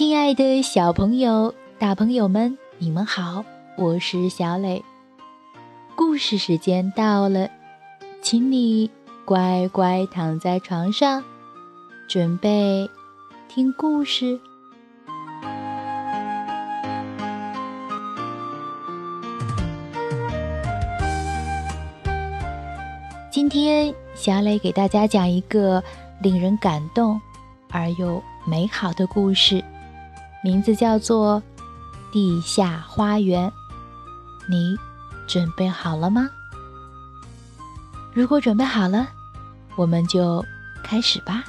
亲爱的小朋友、大朋友们，你们好，我是小磊。故事时间到了，请你乖乖躺在床上，准备听故事。今天，小磊给大家讲一个令人感动而又美好的故事。名字叫做《地下花园》，你准备好了吗？如果准备好了，我们就开始吧。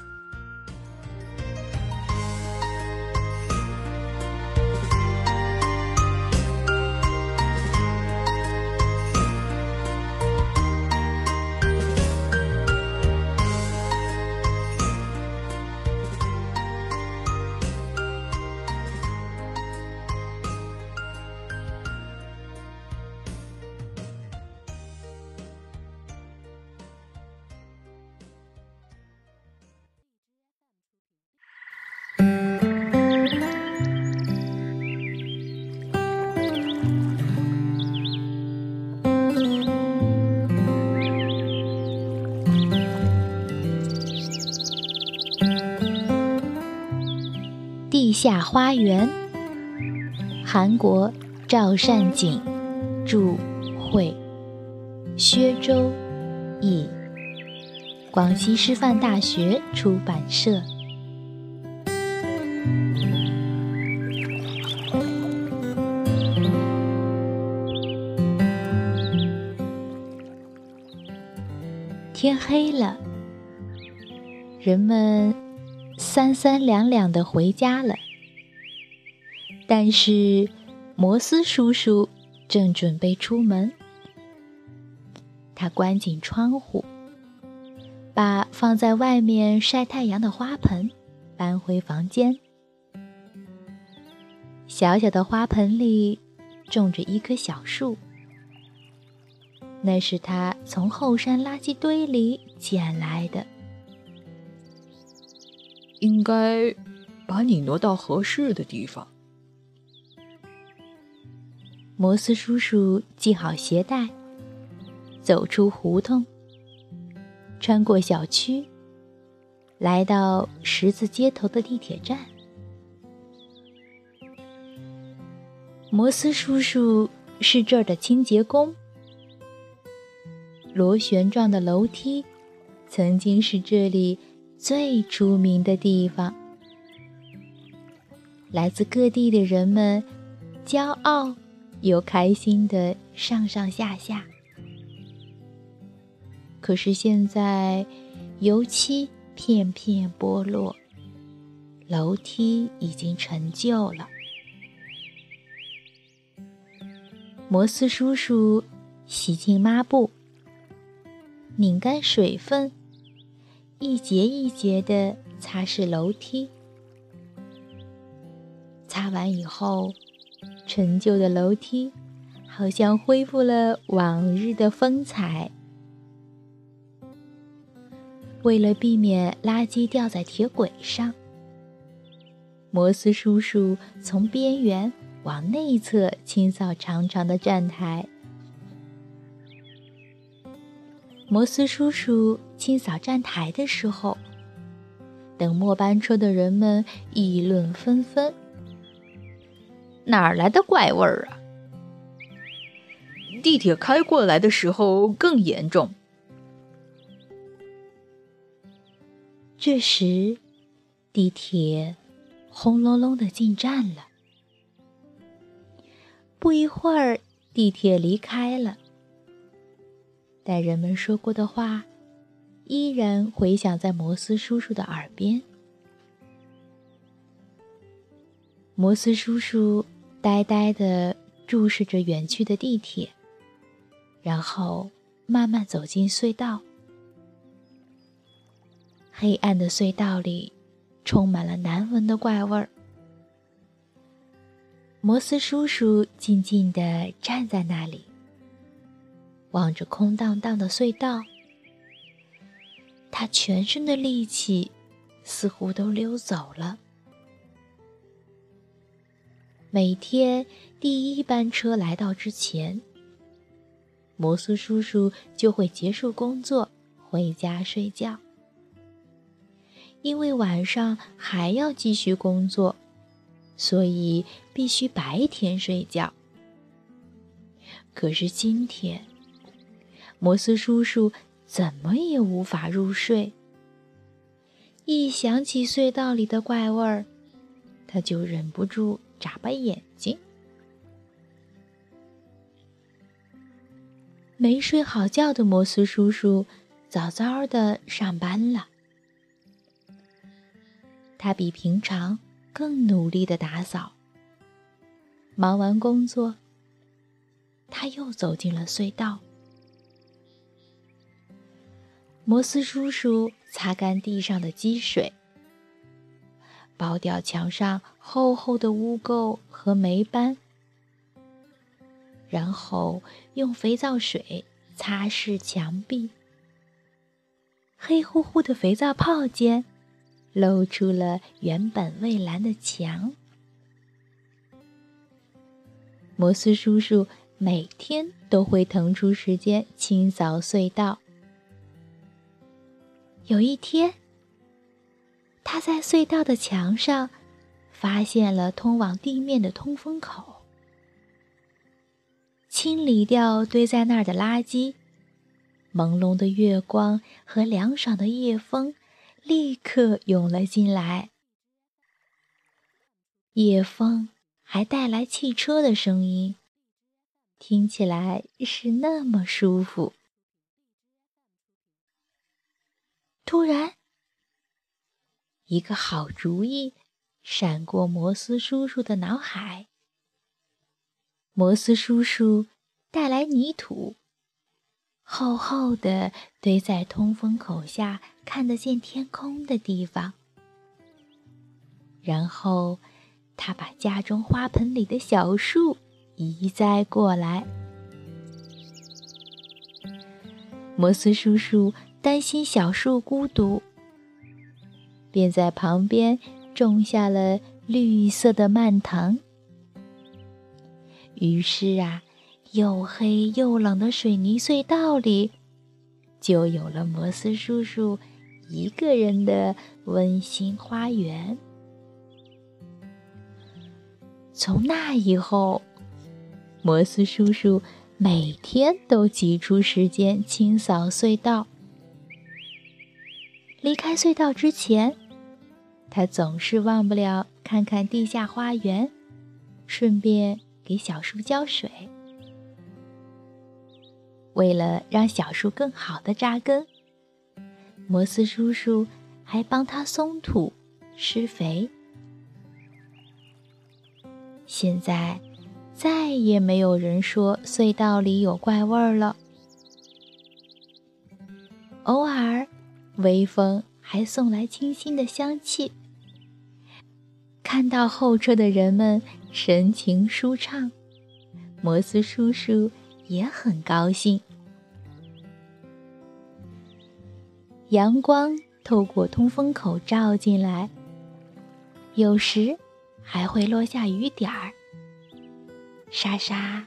下花园，韩国赵善景著，绘，薛周译，广西师范大学出版社。天黑了，人们三三两两的回家了。但是摩斯叔叔正准备出门，他关紧窗户，把放在外面晒太阳的花盆搬回房间。小小的花盆里种着一棵小树。那是他从后山垃圾堆里捡来的。应该把你挪到合适的地方。摩斯叔叔系好鞋带，走出胡同，穿过小区，来到十字街头的地铁站。摩斯叔叔是这儿的清洁工。螺旋状的楼梯，曾经是这里最出名的地方。来自各地的人们，骄傲又开心的上上下下。可是现在，油漆片片剥落，楼梯已经陈旧了。摩斯叔叔洗净抹布。拧干水分，一节一节地擦拭楼梯。擦完以后，陈旧的楼梯好像恢复了往日的风采。为了避免垃圾掉在铁轨上，摩斯叔叔从边缘往内侧清扫长长的站台。摩斯叔叔清扫站台的时候，等末班车的人们议论纷纷：“哪儿来的怪味儿啊？”地铁开过来的时候更严重。这时，地铁轰隆隆的进站了。不一会儿，地铁离开了。但人们说过的话，依然回响在摩斯叔叔的耳边。摩斯叔叔呆呆地注视着远去的地铁，然后慢慢走进隧道。黑暗的隧道里充满了难闻的怪味儿。摩斯叔叔静静地站在那里。望着空荡荡的隧道，他全身的力气似乎都溜走了。每天第一班车来到之前，摩斯叔叔就会结束工作回家睡觉，因为晚上还要继续工作，所以必须白天睡觉。可是今天，摩斯叔叔怎么也无法入睡。一想起隧道里的怪味儿，他就忍不住眨巴眼睛。没睡好觉的摩斯叔叔早早的上班了。他比平常更努力的打扫。忙完工作。他又走进了隧道。摩斯叔叔擦干地上的积水，剥掉墙上厚厚的污垢和霉斑，然后用肥皂水擦拭墙壁。黑乎乎的肥皂泡间，露出了原本蔚蓝的墙。摩斯叔叔。每天都会腾出时间清扫隧道。有一天，他在隧道的墙上发现了通往地面的通风口。清理掉堆在那儿的垃圾，朦胧的月光和凉爽的夜风立刻涌了进来。夜风还带来汽车的声音。听起来是那么舒服。突然，一个好主意闪过摩斯叔叔的脑海。摩斯叔叔带来泥土，厚厚的堆在通风口下看得见天空的地方。然后，他把家中花盆里的小树。移栽过来。摩斯叔叔担心小树孤独，便在旁边种下了绿色的蔓藤。于是啊，又黑又冷的水泥隧道里，就有了摩斯叔叔一个人的温馨花园。从那以后。摩斯叔叔每天都挤出时间清扫隧道。离开隧道之前，他总是忘不了看看地下花园，顺便给小树浇水。为了让小树更好的扎根，摩斯叔叔还帮他松土、施肥。现在。再也没有人说隧道里有怪味儿了。偶尔，微风还送来清新的香气。看到候车的人们神情舒畅，摩斯叔叔也很高兴。阳光透过通风口照进来，有时还会落下雨点儿。沙沙，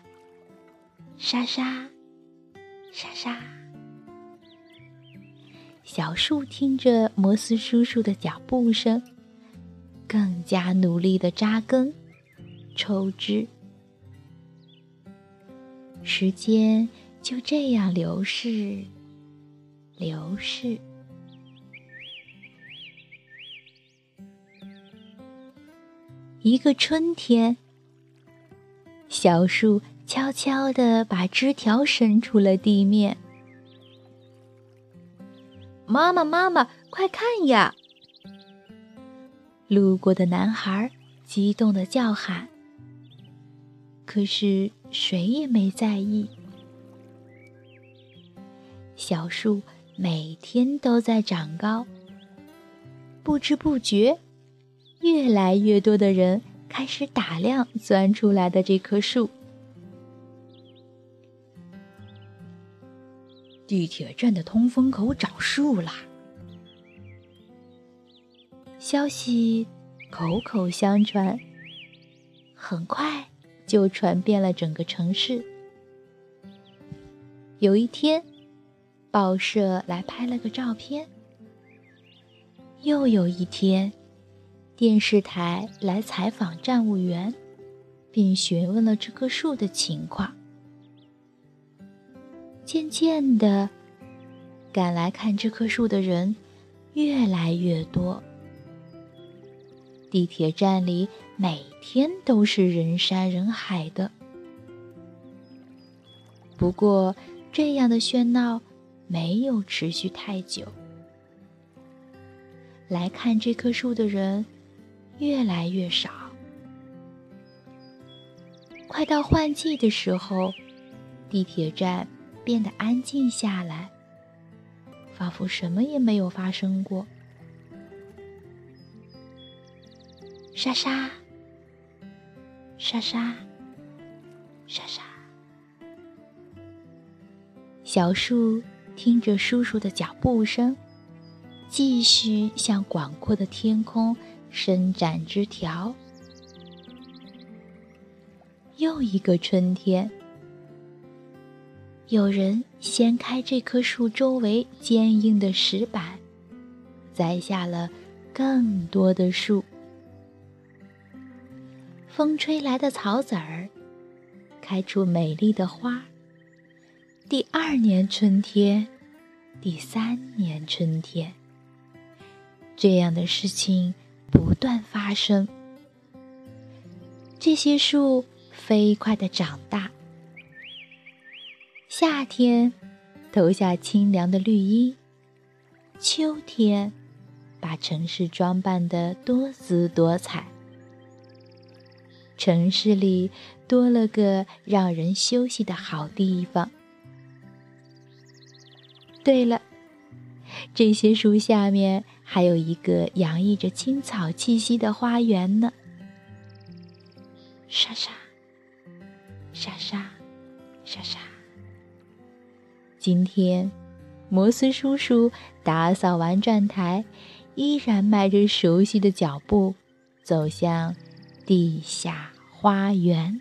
沙沙，沙沙。小树听着摩斯叔叔的脚步声，更加努力的扎根、抽枝。时间就这样流逝，流逝。一个春天。小树悄悄地把枝条伸出了地面。妈妈，妈妈，快看呀！路过的男孩激动地叫喊。可是谁也没在意。小树每天都在长高，不知不觉，越来越多的人。开始打量钻出来的这棵树。地铁站的通风口长树啦！消息口口相传，很快就传遍了整个城市。有一天，报社来拍了个照片。又有一天，电视台来采访站务员，并询问了这棵树的情况。渐渐的，赶来看这棵树的人越来越多。地铁站里每天都是人山人海的。不过，这样的喧闹没有持续太久。来看这棵树的人越来越少。快到换季的时候，地铁站变得安静下来，仿佛什么也没有发生过。沙沙，沙沙，沙沙。小树听着叔叔的脚步声，继续向广阔的天空伸展枝条。又一个春天，有人掀开这棵树周围坚硬的石板，栽下了更多的树。风吹来的草籽儿，开出美丽的花。第二年春天，第三年春天，这样的事情不断发生。这些树飞快的长大，夏天投下清凉的绿荫，秋天把城市装扮的多姿多彩。城市里多了个让人休息的好地方。对了，这些树下面还有一个洋溢着青草气息的花园呢。沙沙，沙沙，沙沙。今天，摩斯叔叔打扫完转台，依然迈着熟悉的脚步走向。地下花园。